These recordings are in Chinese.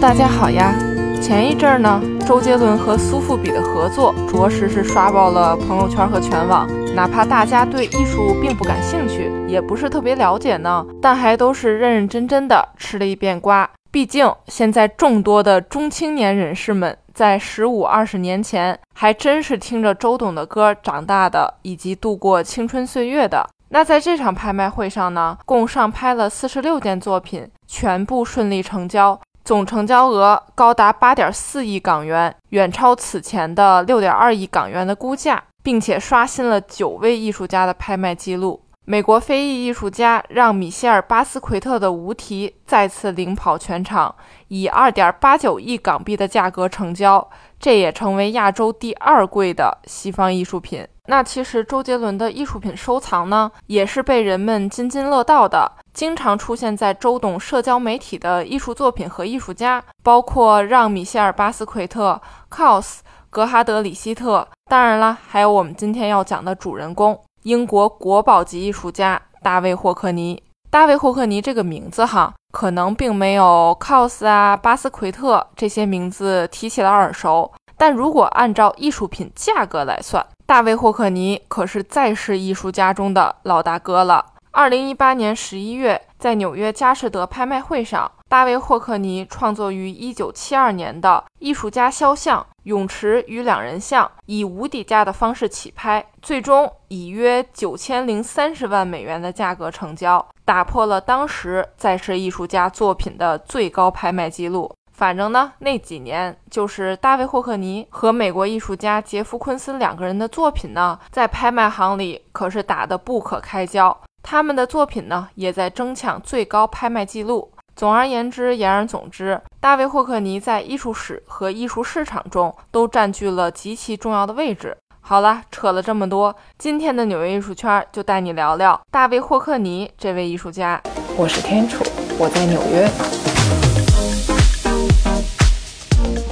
大家好呀！前一阵儿呢，周杰伦和苏富比的合作着实是刷爆了朋友圈和全网。哪怕大家对艺术并不感兴趣，也不是特别了解呢，但还都是认认真真的吃了一遍瓜。毕竟现在众多的中青年人士们，在十五二十年前还真是听着周董的歌长大的，以及度过青春岁月的。那在这场拍卖会上呢，共上拍了四十六件作品，全部顺利成交，总成交额高达八点四亿港元，远超此前的六点二亿港元的估价，并且刷新了九位艺术家的拍卖记录。美国非裔艺术家让·米歇尔·巴斯奎特的《无题》再次领跑全场，以二点八九亿港币的价格成交，这也成为亚洲第二贵的西方艺术品。那其实周杰伦的艺术品收藏呢，也是被人们津津乐道的。经常出现在周董社交媒体的艺术作品和艺术家，包括让·米歇尔·巴斯奎特、Kaws、格哈德·里希特，当然了，还有我们今天要讲的主人公——英国国宝级艺术家大卫·霍克尼。大卫·霍克尼这个名字哈，可能并没有 Cos 啊、巴斯奎特这些名字提起来耳熟，但如果按照艺术品价格来算，大卫·霍克尼可是在世艺术家中的老大哥了。二零一八年十一月，在纽约佳士得拍卖会上，大卫·霍克尼创作于一九七二年的艺术家肖像《泳池与两人像》以无底价的方式起拍，最终以约九千零三十万美元的价格成交，打破了当时在世艺术家作品的最高拍卖记录。反正呢，那几年就是大卫·霍克尼和美国艺术家杰夫·昆斯两个人的作品呢，在拍卖行里可是打得不可开交。他们的作品呢，也在争抢最高拍卖记录。总而言之，言而总之，大卫·霍克尼在艺术史和艺术市场中都占据了极其重要的位置。好了，扯了这么多，今天的纽约艺术圈就带你聊聊大卫·霍克尼这位艺术家。我是天楚，我在纽约。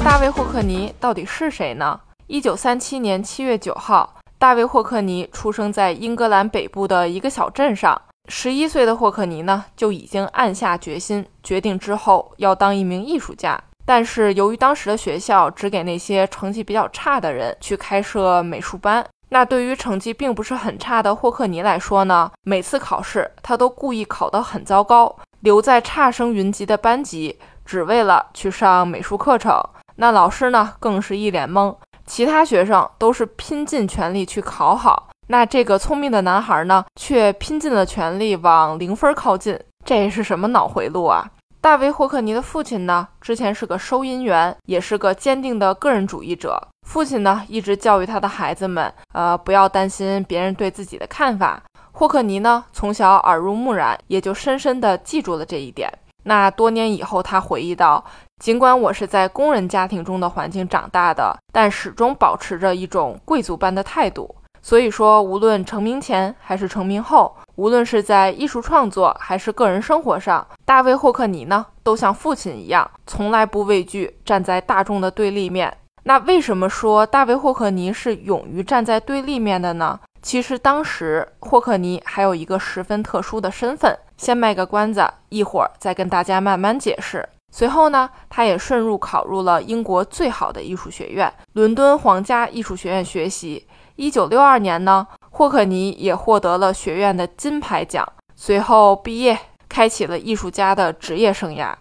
大卫·霍克尼到底是谁呢？一九三七年七月九号，大卫·霍克尼出生在英格兰北部的一个小镇上。十一岁的霍克尼呢，就已经暗下决心，决定之后要当一名艺术家。但是由于当时的学校只给那些成绩比较差的人去开设美术班，那对于成绩并不是很差的霍克尼来说呢，每次考试他都故意考得很糟糕，留在差生云集的班级，只为了去上美术课程。那老师呢，更是一脸懵。其他学生都是拼尽全力去考好，那这个聪明的男孩呢，却拼尽了全力往零分靠近。这是什么脑回路啊？大卫·霍克尼的父亲呢，之前是个收银员，也是个坚定的个人主义者。父亲呢，一直教育他的孩子们，呃，不要担心别人对自己的看法。霍克尼呢，从小耳濡目染，也就深深地记住了这一点。那多年以后，他回忆道。尽管我是在工人家庭中的环境长大的，但始终保持着一种贵族般的态度。所以说，无论成名前还是成名后，无论是在艺术创作还是个人生活上，大卫·霍克尼呢，都像父亲一样，从来不畏惧站在大众的对立面。那为什么说大卫·霍克尼是勇于站在对立面的呢？其实当时霍克尼还有一个十分特殊的身份，先卖个关子，一会儿再跟大家慢慢解释。随后呢，他也顺入考入了英国最好的艺术学院——伦敦皇家艺术学院学习。一九六二年呢，霍克尼也获得了学院的金牌奖。随后毕业，开启了艺术家的职业生涯。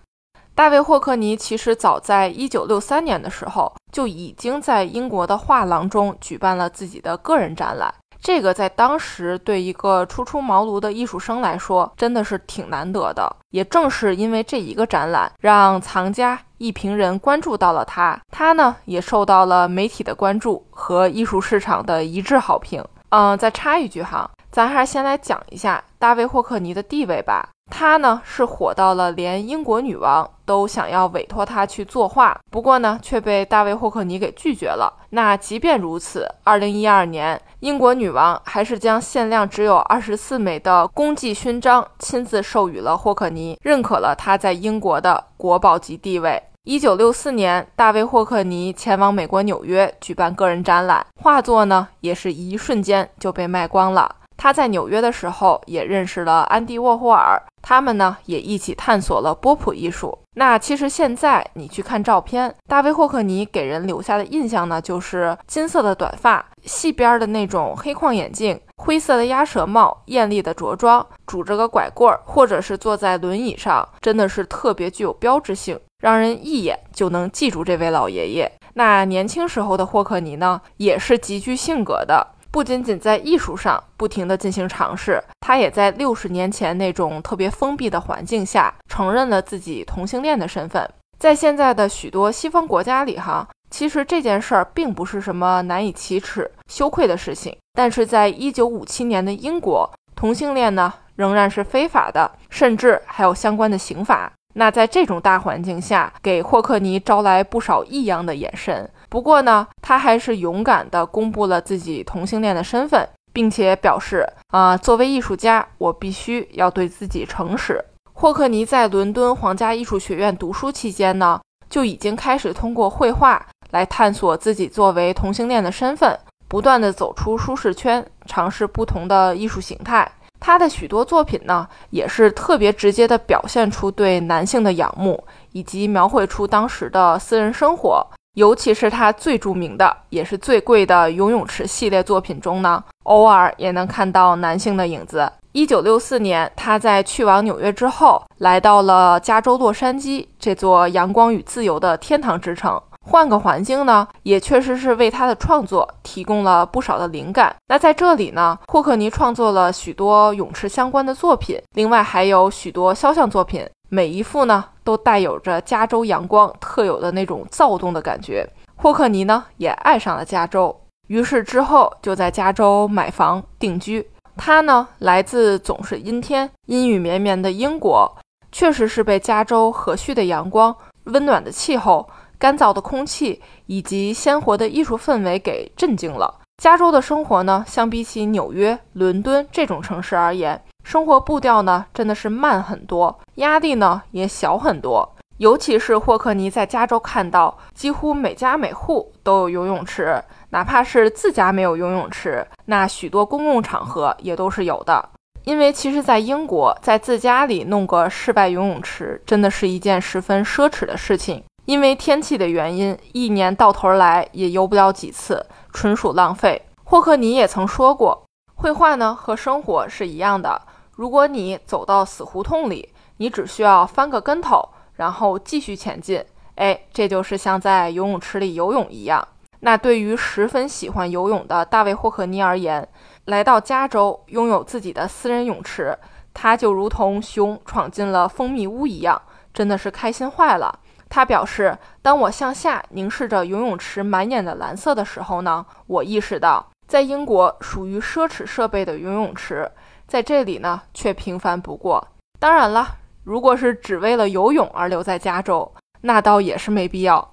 大卫·霍克尼其实早在一九六三年的时候，就已经在英国的画廊中举办了自己的个人展览。这个在当时对一个初出茅庐的艺术生来说，真的是挺难得的。也正是因为这一个展览，让藏家、一评人关注到了他，他呢也受到了媒体的关注和艺术市场的一致好评。嗯，再插一句哈，咱还是先来讲一下大卫·霍克尼的地位吧。他呢是火到了连英国女王都想要委托他去作画，不过呢却被大卫霍克尼给拒绝了。那即便如此，二零一二年，英国女王还是将限量只有二十四枚的功绩勋章亲自授予了霍克尼，认可了他在英国的国宝级地位。一九六四年，大卫霍克尼前往美国纽约举办个人展览，画作呢也是一瞬间就被卖光了。他在纽约的时候也认识了安迪沃霍尔，他们呢也一起探索了波普艺术。那其实现在你去看照片，大卫霍克尼给人留下的印象呢，就是金色的短发、细边的那种黑框眼镜、灰色的鸭舌帽、艳丽的着装，拄着个拐棍儿，或者是坐在轮椅上，真的是特别具有标志性，让人一眼就能记住这位老爷爷。那年轻时候的霍克尼呢，也是极具性格的。不仅仅在艺术上不停地进行尝试，他也在六十年前那种特别封闭的环境下承认了自己同性恋的身份。在现在的许多西方国家里，哈，其实这件事儿并不是什么难以启齿、羞愧的事情。但是在一九五七年的英国，同性恋呢仍然是非法的，甚至还有相关的刑法。那在这种大环境下，给霍克尼招来不少异样的眼神。不过呢，他还是勇敢地公布了自己同性恋的身份，并且表示啊，作为艺术家，我必须要对自己诚实。霍克尼在伦敦皇家艺术学院读书期间呢，就已经开始通过绘画来探索自己作为同性恋的身份，不断地走出舒适圈，尝试不同的艺术形态。他的许多作品呢，也是特别直接地表现出对男性的仰慕，以及描绘出当时的私人生活。尤其是他最著名的，也是最贵的游泳池系列作品中呢，偶尔也能看到男性的影子。一九六四年，他在去往纽约之后，来到了加州洛杉矶这座阳光与自由的天堂之城。换个环境呢，也确实是为他的创作提供了不少的灵感。那在这里呢，霍克尼创作了许多泳池相关的作品，另外还有许多肖像作品，每一幅呢都带有着加州阳光特有的那种躁动的感觉。霍克尼呢也爱上了加州，于是之后就在加州买房定居。他呢来自总是阴天、阴雨绵绵的英国，确实是被加州和煦的阳光、温暖的气候。干燥的空气以及鲜活的艺术氛围给震惊了。加州的生活呢，相比起纽约、伦敦这种城市而言，生活步调呢真的是慢很多，压力呢也小很多。尤其是霍克尼在加州看到，几乎每家每户都有游泳池，哪怕是自家没有游泳池，那许多公共场合也都是有的。因为其实，在英国，在自家里弄个室外游泳池，真的是一件十分奢侈的事情。因为天气的原因，一年到头来也游不了几次，纯属浪费。霍克尼也曾说过，绘画呢和生活是一样的。如果你走到死胡同里，你只需要翻个跟头，然后继续前进，哎，这就是像在游泳池里游泳一样。那对于十分喜欢游泳的大卫霍克尼而言，来到加州拥有自己的私人泳池，他就如同熊闯进了蜂蜜屋一样，真的是开心坏了。他表示：“当我向下凝视着游泳池满眼的蓝色的时候呢，我意识到，在英国属于奢侈设备的游泳池，在这里呢却平凡不过。当然了，如果是只为了游泳而留在加州，那倒也是没必要。”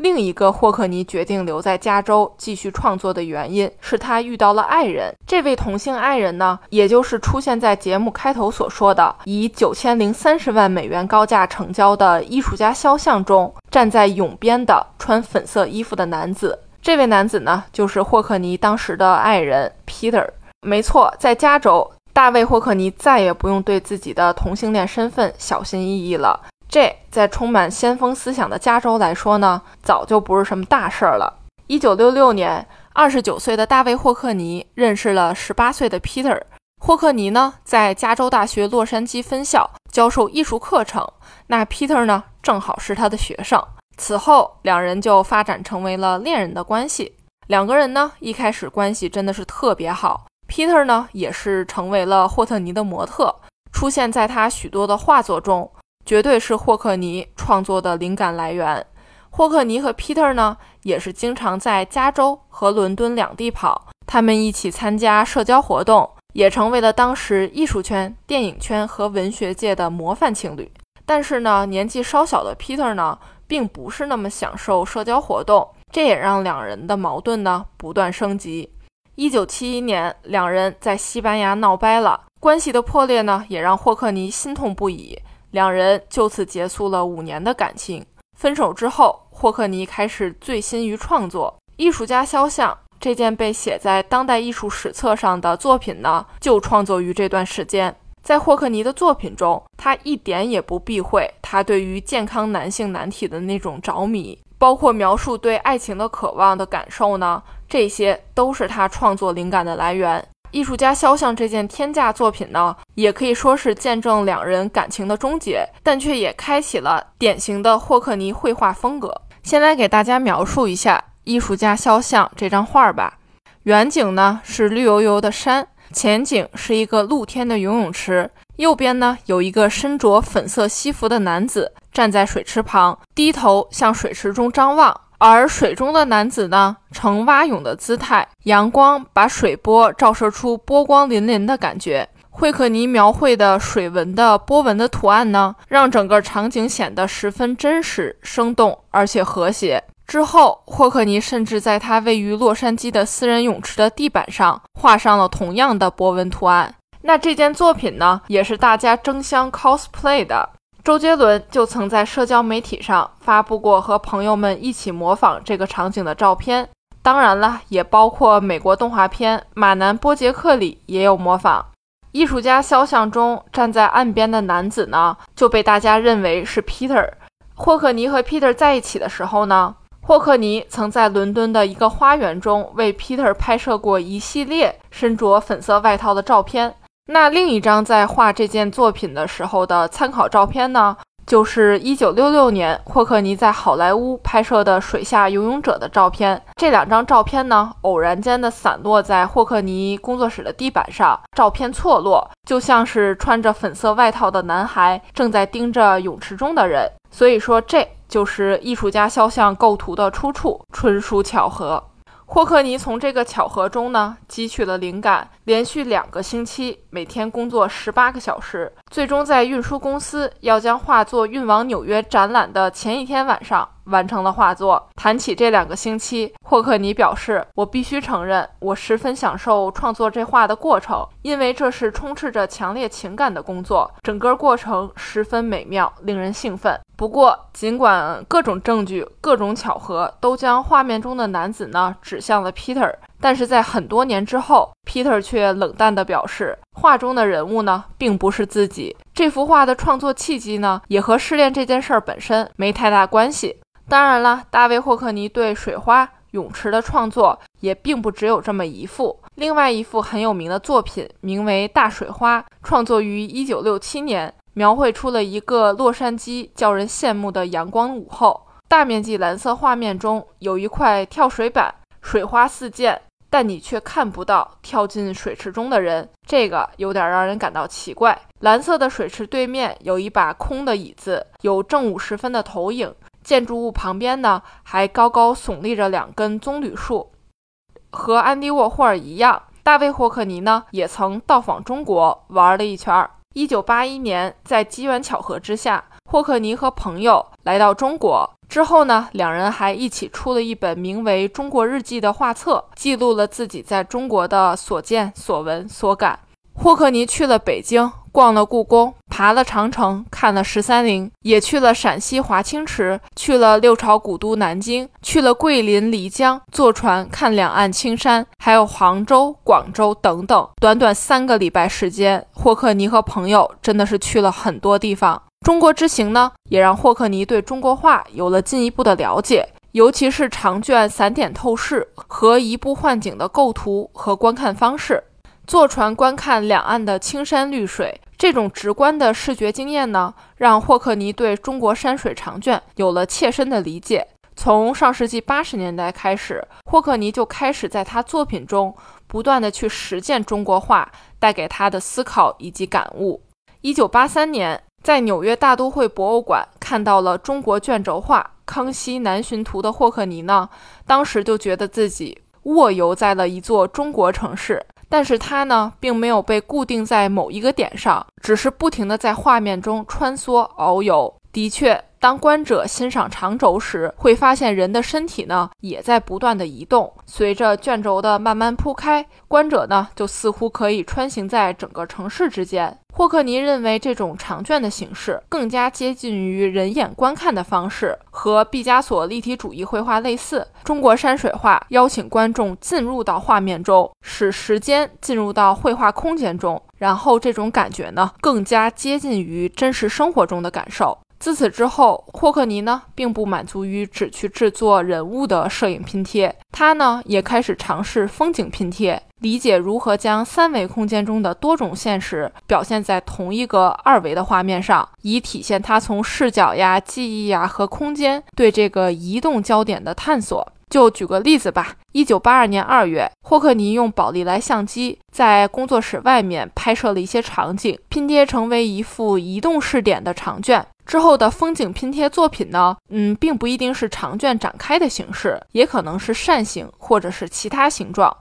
另一个霍克尼决定留在加州继续创作的原因是他遇到了爱人。这位同性爱人呢，也就是出现在节目开头所说的以九千零三十万美元高价成交的艺术家肖像中站在泳边的穿粉色衣服的男子。这位男子呢，就是霍克尼当时的爱人 Peter。没错，在加州，大卫霍克尼再也不用对自己的同性恋身份小心翼翼了。这在充满先锋思想的加州来说呢，早就不是什么大事儿了。一九六六年，二十九岁的大卫霍克尼认识了十八岁的 Peter。霍克尼呢，在加州大学洛杉矶分校教授艺术课程，那 Peter 呢，正好是他的学生。此后，两人就发展成为了恋人的关系。两个人呢，一开始关系真的是特别好。Peter 呢，也是成为了霍特尼的模特，出现在他许多的画作中。绝对是霍克尼创作的灵感来源。霍克尼和 Peter 呢，也是经常在加州和伦敦两地跑。他们一起参加社交活动，也成为了当时艺术圈、电影圈和文学界的模范情侣。但是呢，年纪稍小的 Peter 呢，并不是那么享受社交活动，这也让两人的矛盾呢不断升级。一九七一年，两人在西班牙闹掰了，关系的破裂呢，也让霍克尼心痛不已。两人就此结束了五年的感情。分手之后，霍克尼开始醉心于创作。艺术家肖像这件被写在当代艺术史册上的作品呢，就创作于这段时间。在霍克尼的作品中，他一点也不避讳他对于健康男性难题的那种着迷，包括描述对爱情的渴望的感受呢，这些都是他创作灵感的来源。艺术家肖像这件天价作品呢，也可以说是见证两人感情的终结，但却也开启了典型的霍克尼绘画风格。先来给大家描述一下艺术家肖像这张画吧。远景呢是绿油油的山，前景是一个露天的游泳池，右边呢有一个身着粉色西服的男子站在水池旁，低头向水池中张望。而水中的男子呢，呈蛙泳的姿态，阳光把水波照射出波光粼粼的感觉。惠克尼描绘的水纹的波纹的图案呢，让整个场景显得十分真实、生动，而且和谐。之后，霍克尼甚至在他位于洛杉矶的私人泳池的地板上画上了同样的波纹图案。那这件作品呢，也是大家争相 cosplay 的。周杰伦就曾在社交媒体上发布过和朋友们一起模仿这个场景的照片，当然了，也包括美国动画片《马南波杰克》里也有模仿。艺术家肖像中站在岸边的男子呢，就被大家认为是 Peter。霍克尼和 Peter 在一起的时候呢，霍克尼曾在伦敦的一个花园中为 Peter 拍摄过一系列身着粉色外套的照片。那另一张在画这件作品的时候的参考照片呢，就是一九六六年霍克尼在好莱坞拍摄的水下游泳者的照片。这两张照片呢，偶然间的散落在霍克尼工作室的地板上，照片错落，就像是穿着粉色外套的男孩正在盯着泳池中的人。所以说，这就是艺术家肖像构图的出处，纯属巧合。霍克尼从这个巧合中呢汲取了灵感，连续两个星期，每天工作十八个小时，最终在运输公司要将画作运往纽约展览的前一天晚上。完成了画作。谈起这两个星期，霍克尼表示：“我必须承认，我十分享受创作这画的过程，因为这是充斥着强烈情感的工作。整个过程十分美妙，令人兴奋。不过，尽管各种证据、各种巧合都将画面中的男子呢指向了 Peter，但是在很多年之后，Peter 却冷淡地表示，画中的人物呢并不是自己。这幅画的创作契机呢，也和失恋这件事儿本身没太大关系。”当然了，大卫·霍克尼对水花泳池的创作也并不只有这么一幅。另外一幅很有名的作品名为《大水花》，创作于1967年，描绘出了一个洛杉矶叫人羡慕的阳光午后。大面积蓝色画面中有一块跳水板，水花四溅，但你却看不到跳进水池中的人，这个有点让人感到奇怪。蓝色的水池对面有一把空的椅子，有正午时分的投影。建筑物旁边呢，还高高耸立着两根棕榈树。和安迪沃霍尔一样，大卫霍克尼呢也曾到访中国玩了一圈。一九八一年，在机缘巧合之下，霍克尼和朋友来到中国之后呢，两人还一起出了一本名为《中国日记》的画册，记录了自己在中国的所见所闻所感。霍克尼去了北京，逛了故宫，爬了长城，看了十三陵，也去了陕西华清池，去了六朝古都南京，去了桂林漓江，坐船看两岸青山，还有杭州、广州等等。短短三个礼拜时间，霍克尼和朋友真的是去了很多地方。中国之行呢，也让霍克尼对中国画有了进一步的了解，尤其是长卷散点透视和移步换景的构图和观看方式。坐船观看两岸的青山绿水，这种直观的视觉经验呢，让霍克尼对中国山水长卷有了切身的理解。从上世纪八十年代开始，霍克尼就开始在他作品中不断的去实践中国画带给他的思考以及感悟。一九八三年，在纽约大都会博物馆看到了中国卷轴画《康熙南巡图》的霍克尼呢，当时就觉得自己卧游在了一座中国城市。但是它呢，并没有被固定在某一个点上，只是不停的在画面中穿梭遨游。的确。当观者欣赏长轴时，会发现人的身体呢也在不断的移动。随着卷轴的慢慢铺开，观者呢就似乎可以穿行在整个城市之间。霍克尼认为这种长卷的形式更加接近于人眼观看的方式，和毕加索立体主义绘画类似。中国山水画邀请观众进入到画面中，使时间进入到绘画空间中，然后这种感觉呢更加接近于真实生活中的感受。自此之后，霍克尼呢并不满足于只去制作人物的摄影拼贴，他呢也开始尝试风景拼贴，理解如何将三维空间中的多种现实表现在同一个二维的画面上，以体现他从视角呀、记忆呀和空间对这个移动焦点的探索。就举个例子吧，一九八二年二月，霍克尼用宝丽来相机在工作室外面拍摄了一些场景，拼贴成为一幅移动视点的长卷。之后的风景拼贴作品呢，嗯，并不一定是长卷展开的形式，也可能是扇形或者是其他形状。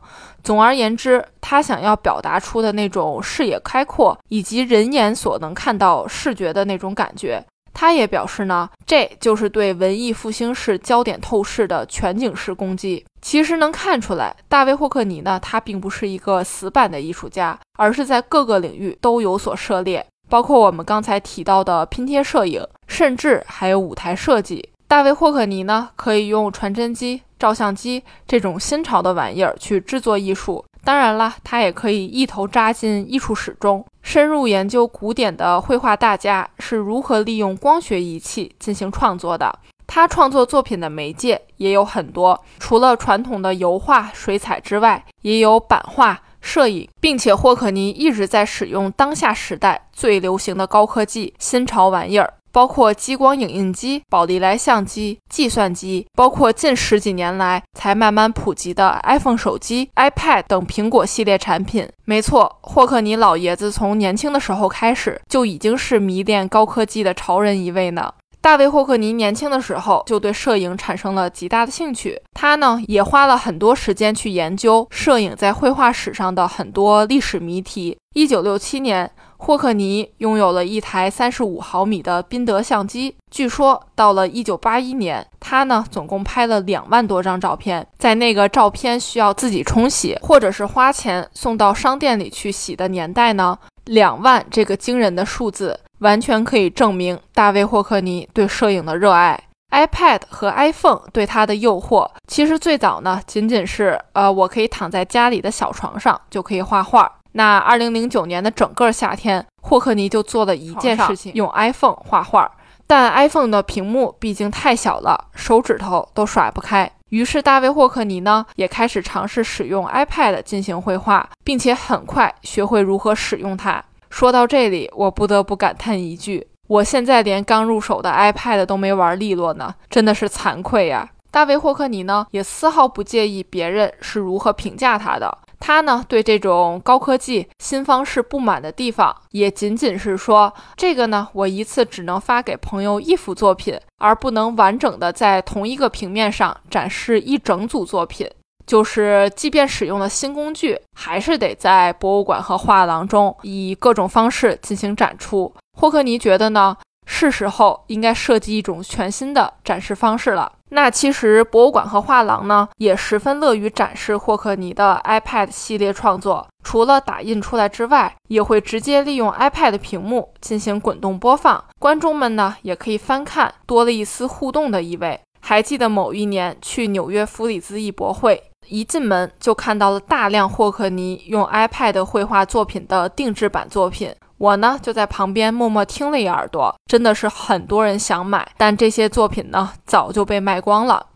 总而言之，他想要表达出的那种视野开阔以及人眼所能看到视觉的那种感觉。他也表示呢，这就是对文艺复兴式焦点透视的全景式攻击。其实能看出来，大卫霍克尼呢，他并不是一个死板的艺术家，而是在各个领域都有所涉猎，包括我们刚才提到的拼贴摄影，甚至还有舞台设计。大卫霍克尼呢，可以用传真机、照相机这种新潮的玩意儿去制作艺术。当然了，他也可以一头扎进艺术史中，深入研究古典的绘画大家是如何利用光学仪器进行创作的。他创作作品的媒介也有很多，除了传统的油画、水彩之外，也有版画、摄影，并且霍克尼一直在使用当下时代最流行的高科技、新潮玩意儿。包括激光影印机、宝丽来相机、计算机，包括近十几年来才慢慢普及的 iPhone 手机、iPad 等苹果系列产品。没错，霍克尼老爷子从年轻的时候开始就已经是迷恋高科技的潮人一位呢。大卫·霍克尼年轻的时候就对摄影产生了极大的兴趣，他呢也花了很多时间去研究摄影在绘画史上的很多历史谜题。一九六七年。霍克尼拥有了一台三十五毫米的宾得相机。据说到了一九八一年，他呢总共拍了两万多张照片。在那个照片需要自己冲洗，或者是花钱送到商店里去洗的年代呢，两万这个惊人的数字完全可以证明大卫霍克尼对摄影的热爱。iPad 和 iPhone 对他的诱惑，其实最早呢仅仅是呃，我可以躺在家里的小床上就可以画画。那二零零九年的整个夏天，霍克尼就做了一件事情，用 iPhone 画画。但 iPhone 的屏幕毕竟太小了，手指头都甩不开。于是大卫霍克尼呢，也开始尝试使用 iPad 进行绘画，并且很快学会如何使用它。说到这里，我不得不感叹一句：我现在连刚入手的 iPad 都没玩利落呢，真的是惭愧呀！大卫霍克尼呢，也丝毫不介意别人是如何评价他的。他呢，对这种高科技新方式不满的地方，也仅仅是说，这个呢，我一次只能发给朋友一幅作品，而不能完整的在同一个平面上展示一整组作品。就是，即便使用了新工具，还是得在博物馆和画廊中以各种方式进行展出。霍克尼觉得呢？是时候应该设计一种全新的展示方式了。那其实博物馆和画廊呢，也十分乐于展示霍克尼的 iPad 系列创作。除了打印出来之外，也会直接利用 iPad 屏幕进行滚动播放，观众们呢也可以翻看，多了一丝互动的意味。还记得某一年去纽约弗里兹艺博会，一进门就看到了大量霍克尼用 iPad 绘画作品的定制版作品。我呢就在旁边默默听了一耳朵，真的是很多人想买，但这些作品呢早就被卖光了。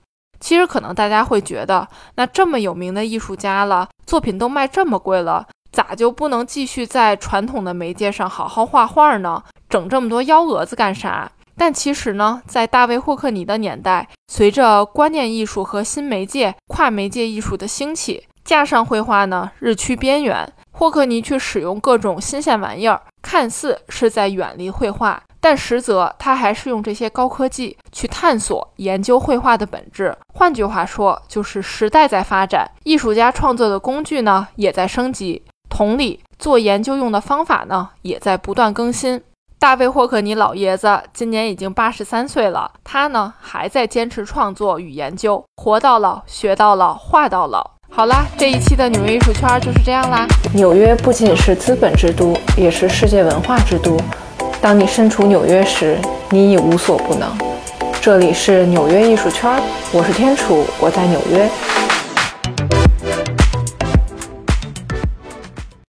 其实可能大家会觉得，那这么有名的艺术家了，作品都卖这么贵了，咋就不能继续在传统的媒介上好好画画呢？整这么多幺蛾子干啥？但其实呢，在大卫霍克尼的年代，随着观念艺术和新媒介、跨媒介艺术的兴起，架上绘画呢日趋边缘。霍克尼去使用各种新鲜玩意儿，看似是在远离绘画，但实则他还是用这些高科技去探索研究绘画的本质。换句话说，就是时代在发展，艺术家创作的工具呢也在升级，同理，做研究用的方法呢也在不断更新。大卫霍克尼老爷子今年已经八十三岁了，他呢还在坚持创作与研究，活到老学到老画到老。好啦，这一期的纽约艺术圈就是这样啦。纽约不仅是资本之都，也是世界文化之都。当你身处纽约时，你已无所不能。这里是纽约艺术圈，我是天楚，我在纽约。